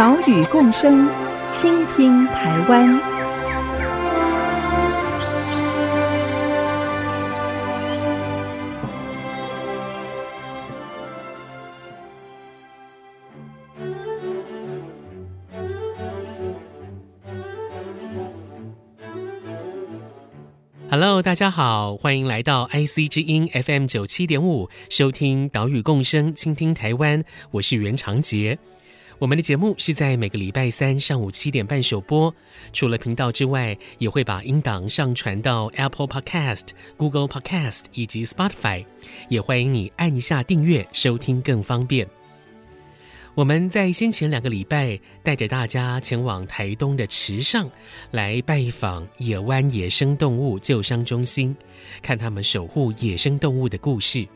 岛屿共生，倾听台湾。Hello，大家好，欢迎来到 IC 之音 FM 九七点五，收听岛屿共生，倾听台湾。我是袁长杰。我们的节目是在每个礼拜三上午七点半首播，除了频道之外，也会把音档上传到 Apple Podcast、Google Podcast 以及 Spotify，也欢迎你按一下订阅，收听更方便。我们在先前两个礼拜带着大家前往台东的池上，来拜访野湾野生动物救伤中心，看他们守护野生动物的故事。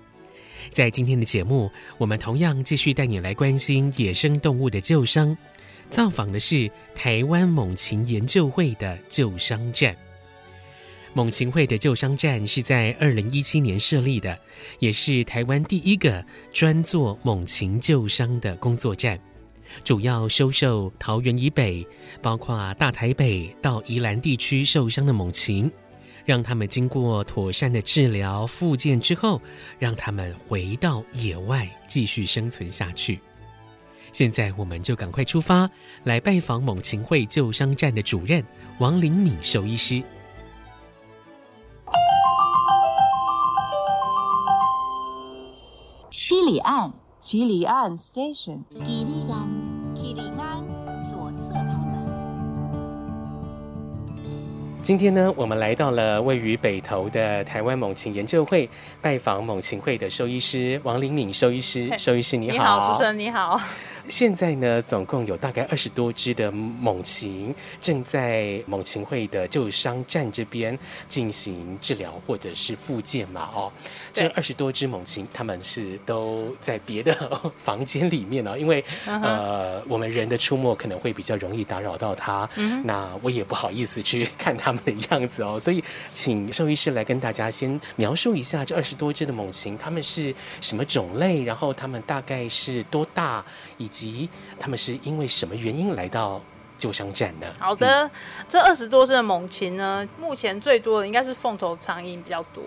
在今天的节目，我们同样继续带你来关心野生动物的救伤。造访的是台湾猛禽研究会的救伤站。猛禽会的救伤站是在二零一七年设立的，也是台湾第一个专做猛禽救伤的工作站，主要收受桃园以北，包括大台北到宜兰地区受伤的猛禽。让他们经过妥善的治疗、复健之后，让他们回到野外继续生存下去。现在，我们就赶快出发，来拜访猛禽会救伤站的主任王灵敏兽医师。七里岸，七里岸 Station。今天呢，我们来到了位于北投的台湾猛禽研究会，拜访猛禽会的兽医师王玲敏兽医师。兽医师你好，你好，主持人你好。现在呢，总共有大概二十多只的猛禽正在猛禽会的旧伤站这边进行治疗或者是复健嘛？哦，这二十多只猛禽，他们是都在别的房间里面哦，因为、uh -huh. 呃，我们人的出没可能会比较容易打扰到它。Uh -huh. 那我也不好意思去看他们的样子哦，所以请兽医师来跟大家先描述一下这二十多只的猛禽，它们是什么种类，然后它们大概是多大，以及他们是因为什么原因来到救伤站呢？好的，嗯、这二十多只的猛禽呢，目前最多的应该是凤头苍鹰比较多，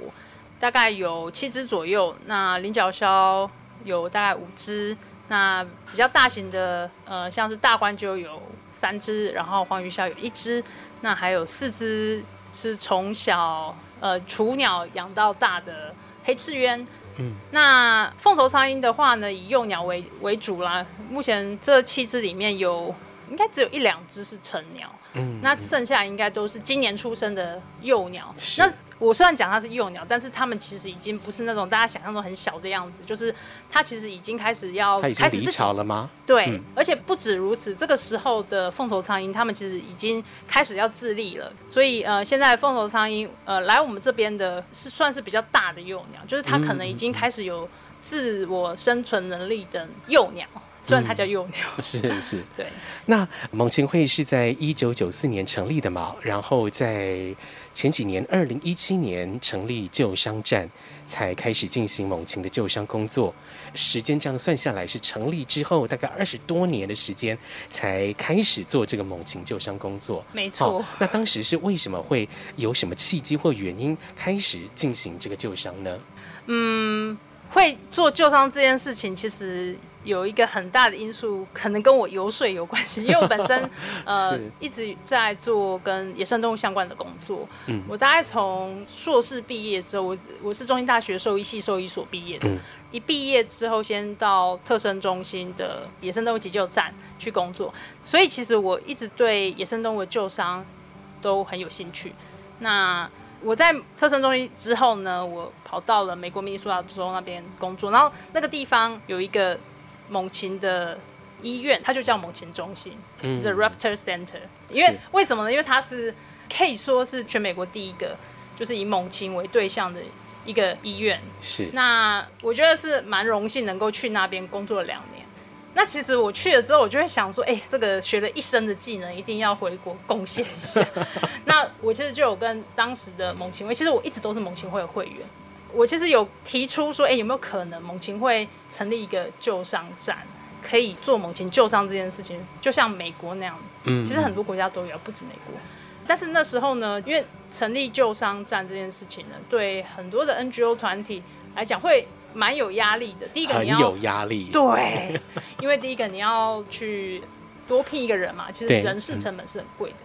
大概有七只左右。那菱角鸮有大概五只，那比较大型的，呃，像是大冠就有三只，然后黄鱼鸮有一只，那还有四只是从小呃雏鸟养到大的黑翅鸢。嗯，那凤头苍鹰的话呢，以幼鸟为为主啦。目前这七只里面有，应该只有一两只是成鸟。嗯，那剩下应该都是今年出生的幼鸟。那我虽然讲它是幼鸟，但是它们其实已经不是那种大家想象中很小的样子，就是它其实已经开始要开始离巢了吗？对、嗯，而且不止如此，这个时候的凤头苍蝇，它们其实已经开始要自立了。所以呃，现在凤头苍蝇呃来我们这边的是算是比较大的幼鸟，就是它可能已经开始有自我生存能力的幼鸟。虽然它叫幼鸟，嗯、是是，对。那猛禽会是在一九九四年成立的嘛？然后在前几年，二零一七年成立救伤站，才开始进行猛禽的救伤工作。时间这样算下来，是成立之后大概二十多年的时间，才开始做这个猛禽救伤工作。没错。那当时是为什么会有什么契机或原因开始进行这个救伤呢？嗯，会做救伤这件事情，其实。有一个很大的因素，可能跟我游水有关系，因为我本身 呃一直在做跟野生动物相关的工作。嗯，我大概从硕士毕业之后，我我是中兴大学兽医系兽医所毕业的。嗯，一毕业之后，先到特生中心的野生动物急救站去工作，所以其实我一直对野生动物的救伤都很有兴趣。那我在特生中心之后呢，我跑到了美国明尼苏达州那边工作，然后那个地方有一个。猛禽的医院，它就叫猛禽中心，嗯，The Raptor Center。因为为什么呢？因为它是可以说是全美国第一个，就是以猛禽为对象的一个医院。是。那我觉得是蛮荣幸能够去那边工作了两年。那其实我去了之后，我就会想说，哎、欸，这个学了一身的技能，一定要回国贡献一下。那我其实就有跟当时的猛禽会，其实我一直都是猛禽会的会员。我其实有提出说，哎、欸，有没有可能猛禽会成立一个救伤站，可以做猛禽救伤这件事情，就像美国那样。嗯，其实很多国家都有，不止美国。但是那时候呢，因为成立救伤站这件事情呢，对很多的 NGO 团体来讲会。蛮有压力的。第一个你要很有压力，对，因为第一个你要去多聘一个人嘛，其实人事成本是很贵的。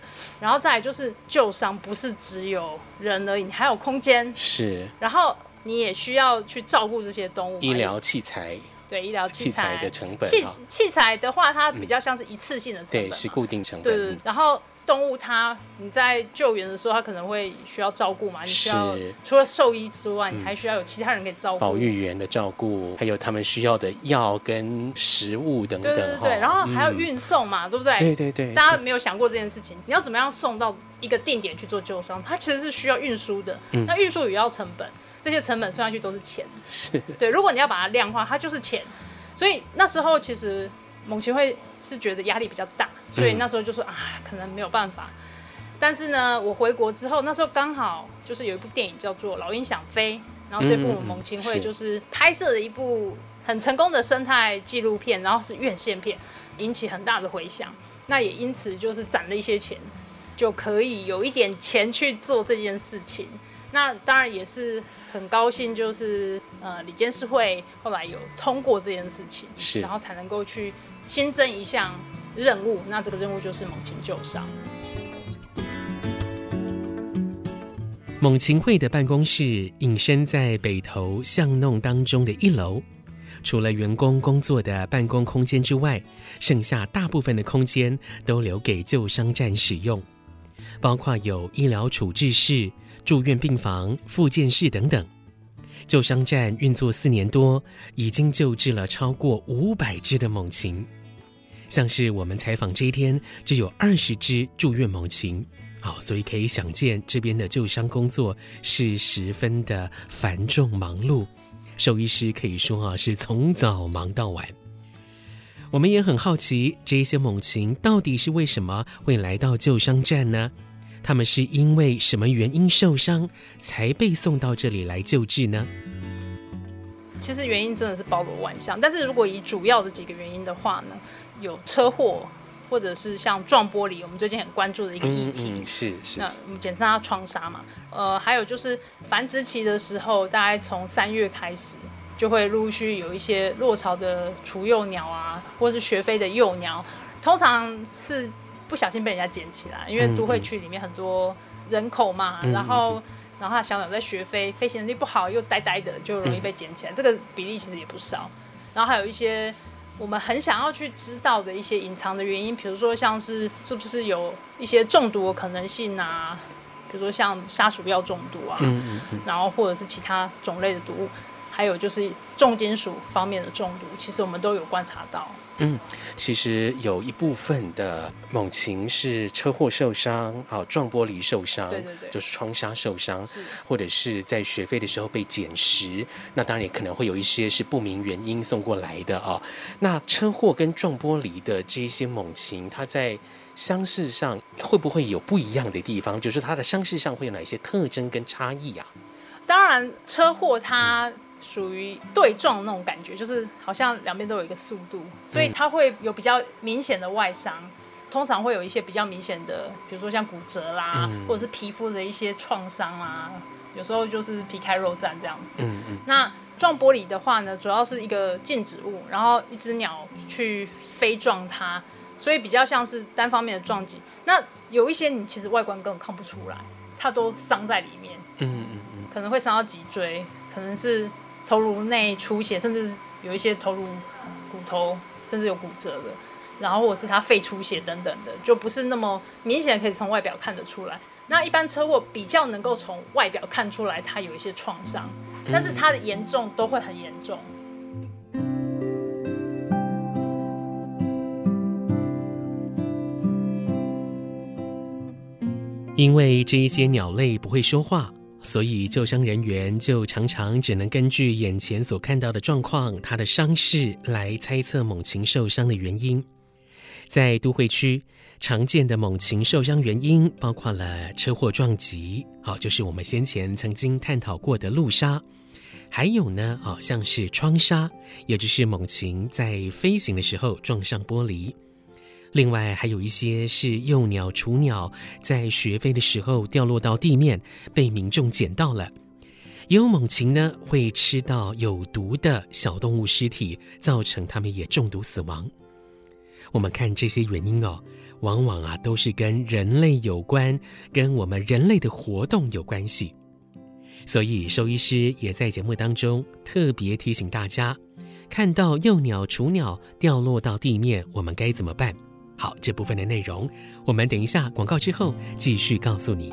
然后再来就是救伤，不是只有人而已，你还有空间是，然后你也需要去照顾这些动物，医疗器材，对，医疗器材的成本，器器材的话，它比较像是一次性的成本，对，是固定成本，对对，然后。动物它你在救援的时候，它可能会需要照顾嘛？你需要除了兽医之外，你还需要有其他人给照顾。保育员的照顾，还有他们需要的药跟食物等等。对对对，然后还要运送嘛，对不对？对对对。大家没有想过这件事情，你要怎么样送到一个定点去做救伤？它其实是需要运输的，那运输也要成本，这些成本算下去都是钱。是。对，如果你要把它量化，它就是钱。所以那时候其实猛禽会是觉得压力比较大，所以那时候就说啊，可能没有办法。但是呢，我回国之后，那时候刚好就是有一部电影叫做《老鹰想飞》，然后这部猛禽会就是拍摄了一部很成功的生态纪录片，然后是院线片，引起很大的回响。那也因此就是攒了一些钱，就可以有一点钱去做这件事情。那当然也是很高兴，就是呃，理监事会后来有通过这件事情，是，然后才能够去新增一项任务。那这个任务就是猛禽救伤。猛禽会的办公室隐身在北投巷弄当中的一楼，除了员工工作的办公空间之外，剩下大部分的空间都留给救伤站使用，包括有医疗处置室、住院病房、复健室等等。救伤站运作四年多，已经救治了超过五百只的猛禽，像是我们采访这一天就有二十只住院猛禽。好，所以可以想见，这边的救伤工作是十分的繁重忙碌，兽医师可以说啊是从早忙到晚。我们也很好奇，这些猛禽到底是为什么会来到救伤站呢？他们是因为什么原因受伤才被送到这里来救治呢？其实原因真的是包罗万象，但是如果以主要的几个原因的话呢，有车祸。或者是像撞玻璃，我们最近很关注的一个议题，嗯嗯、是是。那我们简称它窗杀嘛。呃，还有就是繁殖期的时候，大概从三月开始，就会陆续有一些落巢的雏幼鸟啊，或是学飞的幼鸟，通常是不小心被人家捡起来，因为都会区里面很多人口嘛，嗯、然后然后他小鸟在学飞，飞行能力不好又呆呆的，就容易被捡起来，嗯、这个比例其实也不少。然后还有一些。我们很想要去知道的一些隐藏的原因，比如说像是是不是有一些中毒的可能性啊，比如说像杀鼠药中毒啊，嗯嗯嗯，然后或者是其他种类的毒物，还有就是重金属方面的中毒，其实我们都有观察到。嗯，其实有一部分的猛禽是车祸受伤啊，撞玻璃受伤，对对对，就是窗纱受伤，是或者是在学飞的时候被捡食。那当然也可能会有一些是不明原因送过来的啊。那车祸跟撞玻璃的这一些猛禽，它在伤势上会不会有不一样的地方？就是它的伤势上会有哪些特征跟差异啊？当然，车祸它。嗯属于对撞那种感觉，就是好像两边都有一个速度，所以它会有比较明显的外伤，通常会有一些比较明显的，比如说像骨折啦，或者是皮肤的一些创伤啊，有时候就是皮开肉绽这样子。嗯嗯。那撞玻璃的话呢，主要是一个静止物，然后一只鸟去飞撞它，所以比较像是单方面的撞击。那有一些你其实外观根本看不出来，它都伤在里面。嗯嗯嗯。可能会伤到脊椎，可能是。头颅内出血，甚至有一些头颅骨头甚至有骨折的，然后或者是他肺出血等等的，就不是那么明显可以从外表看得出来。那一般车祸比较能够从外表看出来，它有一些创伤，但是它的严重都会很严重。因为这一些鸟类不会说话，所以救伤人员就常常只能根据眼前所看到的状况、它的伤势来猜测猛禽受伤的原因。在都会区，常见的猛禽受伤原因包括了车祸撞击，好，就是我们先前曾经探讨过的路杀，还有呢，好像是窗杀，也就是猛禽在飞行的时候撞上玻璃。另外还有一些是幼鸟、雏鸟在学飞的时候掉落到地面，被民众捡到了。也有猛禽呢会吃到有毒的小动物尸体，造成它们也中毒死亡。我们看这些原因哦。往往啊都是跟人类有关，跟我们人类的活动有关系，所以兽医师也在节目当中特别提醒大家，看到幼鸟、雏鸟掉落到地面，我们该怎么办？好，这部分的内容，我们等一下广告之后继续告诉你。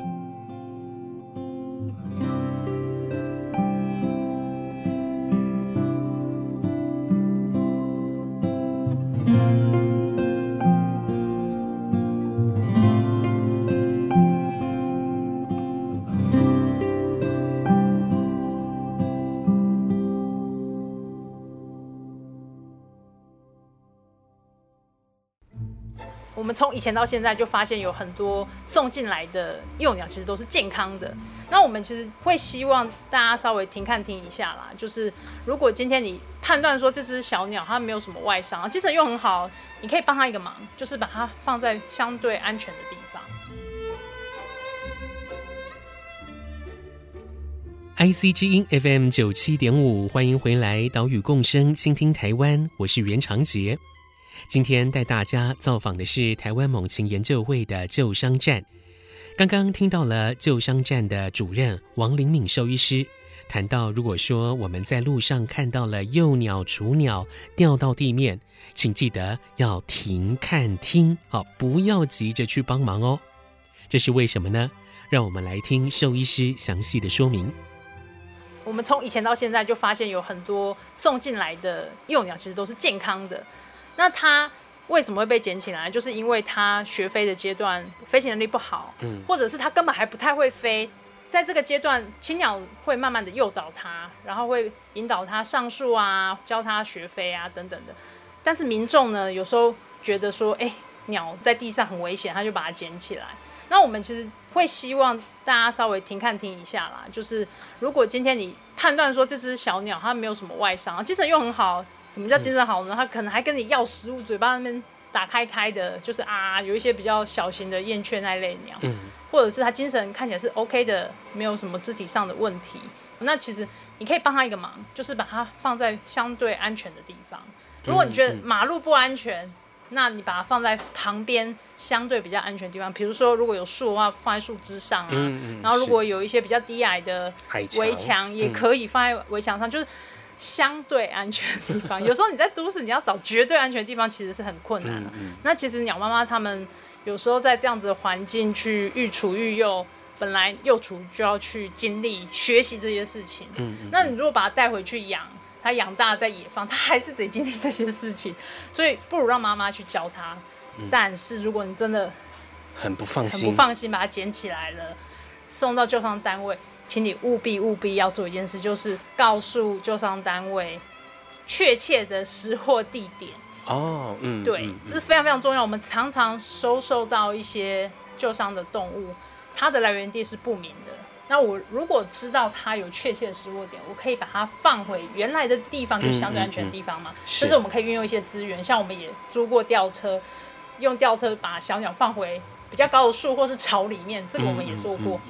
我们从以前到现在，就发现有很多送进来的幼鸟其实都是健康的。那我们其实会希望大家稍微停看听一下啦。就是如果今天你判断说这只小鸟它没有什么外伤，精神又很好，你可以帮它一个忙，就是把它放在相对安全的地方。IC 之音 FM 九七点五，欢迎回来，岛屿共生，倾听台湾，我是袁长杰。今天带大家造访的是台湾猛禽研究会的救伤站。刚刚听到了救伤站的主任王灵敏兽医师谈到，如果说我们在路上看到了幼鸟、雏鸟掉到地面，请记得要停看听，好，不要急着去帮忙哦。这是为什么呢？让我们来听兽医师详细的说明。我们从以前到现在就发现有很多送进来的幼鸟其实都是健康的。那它为什么会被捡起来？就是因为它学飞的阶段飞行能力不好，嗯，或者是它根本还不太会飞。在这个阶段，青鸟会慢慢的诱导它，然后会引导它上树啊，教它学飞啊等等的。但是民众呢，有时候觉得说，哎，鸟在地上很危险，他就把它捡起来。那我们其实会希望大家稍微停看听一下啦，就是如果今天你判断说这只小鸟它没有什么外伤，精神又很好。什么叫精神好呢？它可能还跟你要食物，嘴巴那边打开开的，就是啊，有一些比较小型的燕雀那类鸟，嗯，或者是它精神看起来是 OK 的，没有什么肢体上的问题。那其实你可以帮他一个忙，就是把它放在相对安全的地方。如果你觉得马路不安全，那你把它放在旁边相对比较安全的地方，比如说如果有树的话，放在树枝上啊。然后如果有一些比较低矮的围墙，也可以放在围墙上，就是。相对安全的地方，有时候你在都市，你要找绝对安全的地方，其实是很困难的。那其实鸟妈妈他们有时候在这样子的环境去育雏育幼，本来幼雏就要去经历学习这些事情嗯。那你如果把它带回去养，它养大在野放，他还是得经历这些事情。所以不如让妈妈去教它。但是如果你真的很不放心，很不放心把它捡起来了，送到救伤单位。请你务必务必要做一件事，就是告诉救伤单位确切的失货地点。哦，嗯，对，嗯嗯、这是非常非常重要。我们常常收受到一些救伤的动物，它的来源地是不明的。那我如果知道它有确切的失落点，我可以把它放回原来的地方，就是相对安全的地方嘛。嗯嗯嗯、甚至我们可以运用一些资源，像我们也租过吊车，用吊车把小鸟放回比较高的树或是巢里面，这个我们也做过。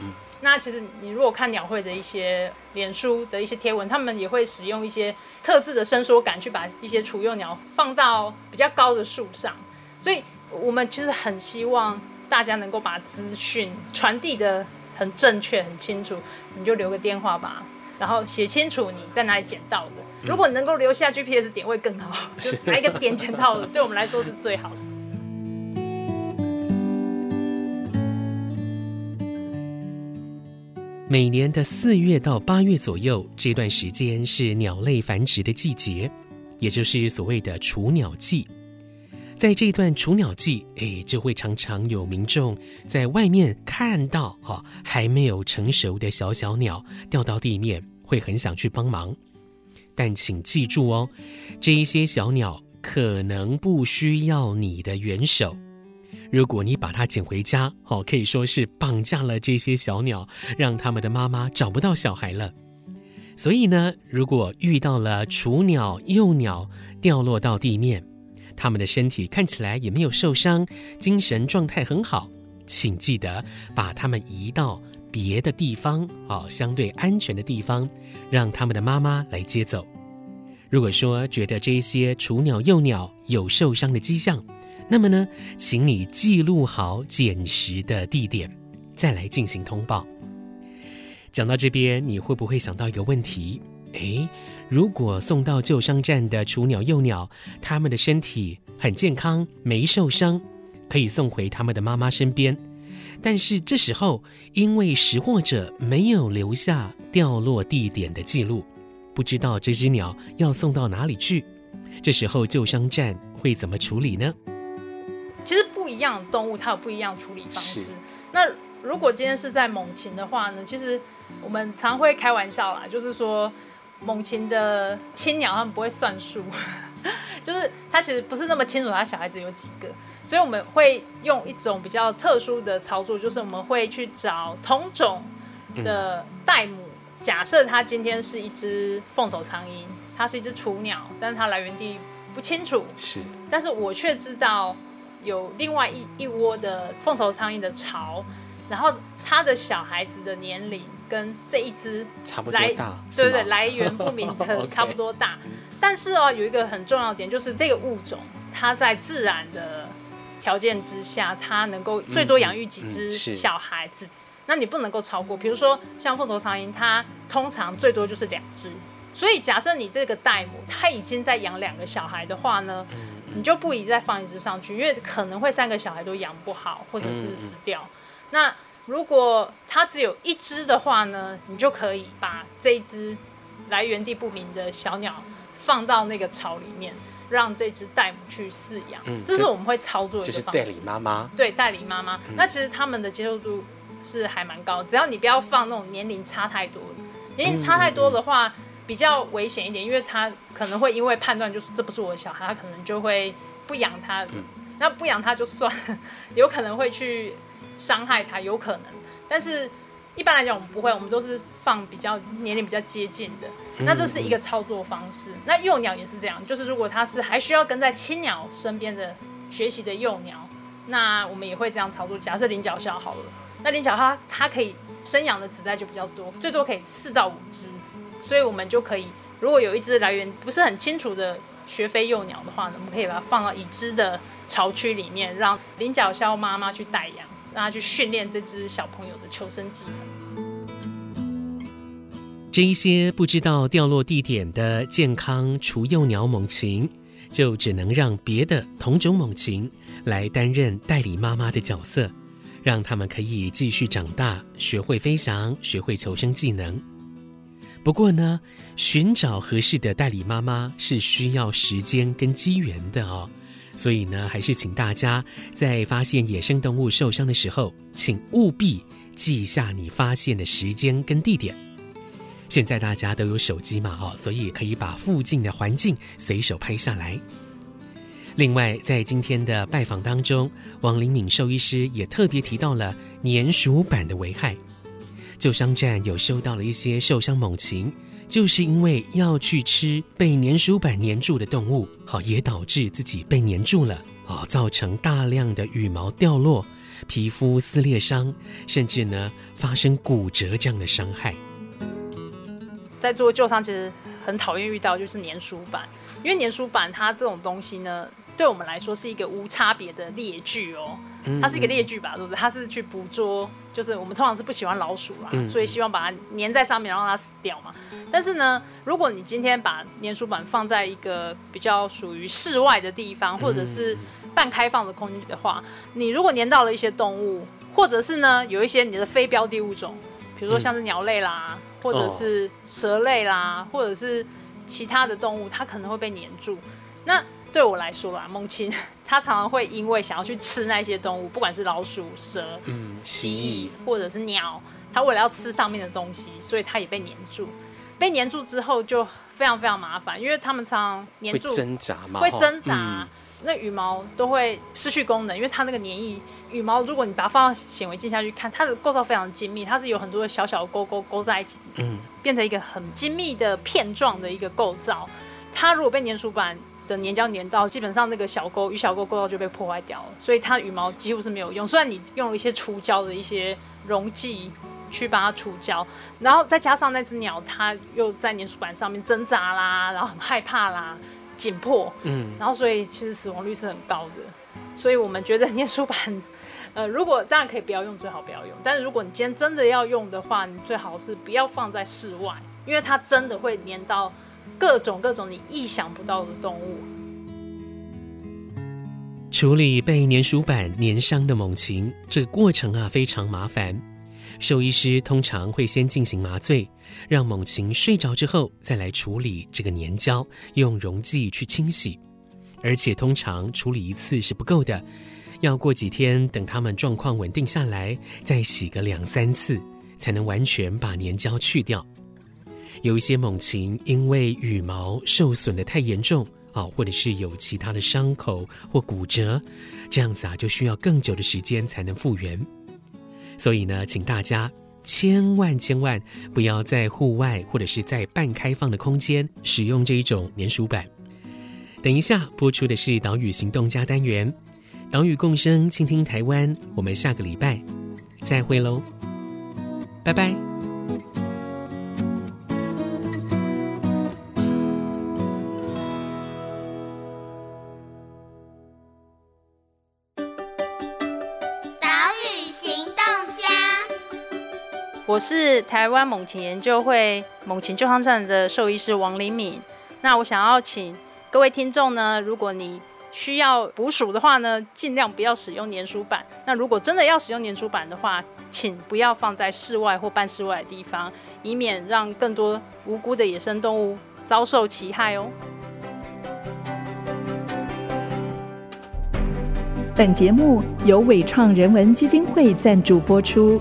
那其实你如果看鸟会的一些脸书的一些贴文，他们也会使用一些特制的伸缩杆去把一些雏幼鸟放到比较高的树上，所以我们其实很希望大家能够把资讯传递得很正确、很清楚。你就留个电话吧，然后写清楚你在哪里捡到的。如果能够留下 GPS 点位更好，就哪一个点捡到的，对我们来说是最好的。每年的四月到八月左右，这段时间是鸟类繁殖的季节，也就是所谓的雏鸟季。在这一段雏鸟季，哎，就会常常有民众在外面看到哈、哦、还没有成熟的小小鸟掉到地面，会很想去帮忙。但请记住哦，这一些小鸟可能不需要你的援手。如果你把它捡回家，哦，可以说是绑架了这些小鸟，让他们的妈妈找不到小孩了。所以呢，如果遇到了雏鸟、幼鸟掉落到地面，他们的身体看起来也没有受伤，精神状态很好，请记得把它们移到别的地方，哦，相对安全的地方，让他们的妈妈来接走。如果说觉得这些雏鸟、幼鸟有受伤的迹象，那么呢，请你记录好捡拾的地点，再来进行通报。讲到这边，你会不会想到一个问题？诶，如果送到旧伤站的雏鸟、幼鸟，它们的身体很健康，没受伤，可以送回它们的妈妈身边。但是这时候，因为拾获者没有留下掉落地点的记录，不知道这只鸟要送到哪里去。这时候旧伤站会怎么处理呢？其实不一样的动物，它有不一样的处理方式。那如果今天是在猛禽的话呢？其实我们常会开玩笑啦，就是说猛禽的亲鸟他们不会算数，就是他其实不是那么清楚他小孩子有几个，所以我们会用一种比较特殊的操作，就是我们会去找同种的代母。假设它今天是一只凤头苍鹰，它是一只雏鸟，但是它来源地不清楚，是，但是我却知道有另外一一窝的凤头苍鹰的巢。然后他的小孩子的年龄跟这一只差不多大，对对对，来源不明的 差不多大。但是哦，有一个很重要的点，就是这个物种它在自然的条件之下，它能够最多养育几只小孩子。那你不能够超过，比如说像凤头苍蝇，它通常最多就是两只。所以假设你这个代母它已经在养两个小孩的话呢，你就不宜再放一只上去，因为可能会三个小孩都养不好，或者是死掉。那如果它只有一只的话呢，你就可以把这一只来源地不明的小鸟放到那个巢里面，让这只代母去饲养。嗯，这是我们会操作的一个方式。就是代理妈妈。对，代理妈妈。嗯，那其实他们的接受度是还蛮高，只要你不要放那种年龄差太多的，年龄差太多的话比较危险一点，因为他可能会因为判断就是这不是我的小孩，他可能就会不养他。嗯，那不养他就算，有可能会去。伤害它有可能，但是一般来讲我们不会，我们都是放比较年龄比较接近的。那这是一个操作方式。那幼鸟也是这样，就是如果它是还需要跟在亲鸟身边的学习的幼鸟，那我们也会这样操作。假设菱角鸮好了，那菱角它它可以生养的子代就比较多，最多可以四到五只，所以我们就可以，如果有一只来源不是很清楚的学飞幼鸟的话呢，我们可以把它放到已知的巢区里面，让菱角鸮妈妈去代养。让他去训练这只小朋友的求生技能。这一些不知道掉落地点的健康雏幼鸟猛禽，就只能让别的同种猛禽来担任代理妈妈的角色，让他们可以继续长大，学会飞翔，学会求生技能。不过呢，寻找合适的代理妈妈是需要时间跟机缘的哦。所以呢，还是请大家在发现野生动物受伤的时候，请务必记下你发现的时间跟地点。现在大家都有手机嘛，哦，所以可以把附近的环境随手拍下来。另外，在今天的拜访当中，王灵敏兽医师也特别提到了粘鼠板的危害。救伤站有收到了一些受伤猛禽。就是因为要去吃被粘鼠板粘住的动物，好，也导致自己被粘住了，哦，造成大量的羽毛掉落、皮肤撕裂伤，甚至呢发生骨折这样的伤害。在做救伤，其实很讨厌遇到就是粘鼠板，因为粘鼠板它这种东西呢。对我们来说是一个无差别的猎具哦，它是一个猎具吧，对不对？它是去捕捉，就是我们通常是不喜欢老鼠啦，所以希望把它粘在上面，然后让它死掉嘛。但是呢，如果你今天把粘鼠板放在一个比较属于室外的地方，或者是半开放的空间的话，你如果粘到了一些动物，或者是呢有一些你的非标的物种，比如说像是鸟类啦，或者是蛇类啦，或者是其他的动物，它可能会被粘住。那对我来说啦，猛禽它常常会因为想要去吃那些动物，不管是老鼠、蛇、嗯，蜥蜥蜴或者是鸟，它为了要吃上面的东西，所以它也被黏住。被黏住之后就非常非常麻烦，因为它们常常黏住，会挣扎嘛，会挣扎。嗯那羽毛都会失去功能，因为它那个粘液羽毛，如果你把它放到显微镜下去看，它的构造非常精密，它是有很多的小小的勾勾勾在一起，嗯，变成一个很精密的片状的一个构造。它如果被粘鼠板的粘胶粘到，基本上那个小沟与小沟沟道就被破坏掉了，所以它羽毛几乎是没有用。虽然你用了一些除胶的一些溶剂去把它除胶，然后再加上那只鸟，它又在粘鼠板上面挣扎啦，然后很害怕啦。紧迫，嗯，然后所以其实死亡率是很高的，所以我们觉得粘鼠板，呃，如果当然可以不要用，最好不要用。但是如果你今天真的要用的话，你最好是不要放在室外，因为它真的会粘到各种各种你意想不到的动物。处理被粘鼠板粘伤的猛禽，这个过程啊非常麻烦。兽医师通常会先进行麻醉，让猛禽睡着之后，再来处理这个粘胶，用溶剂去清洗。而且通常处理一次是不够的，要过几天等它们状况稳定下来，再洗个两三次，才能完全把粘胶去掉。有一些猛禽因为羽毛受损的太严重啊，或者是有其他的伤口或骨折，这样子啊就需要更久的时间才能复原。所以呢，请大家千万千万不要在户外或者是在半开放的空间使用这一种粘鼠板。等一下播出的是岛屿行动家单元，岛屿共生，倾听台湾。我们下个礼拜再会喽，拜拜。是台湾猛禽研究会猛禽救伤站的兽医师王灵敏。那我想要请各位听众呢，如果你需要捕鼠的话呢，尽量不要使用粘鼠板。那如果真的要使用粘鼠板的话，请不要放在室外或半室外的地方，以免让更多无辜的野生动物遭受其害哦。本节目由伟创人文基金会赞助播出。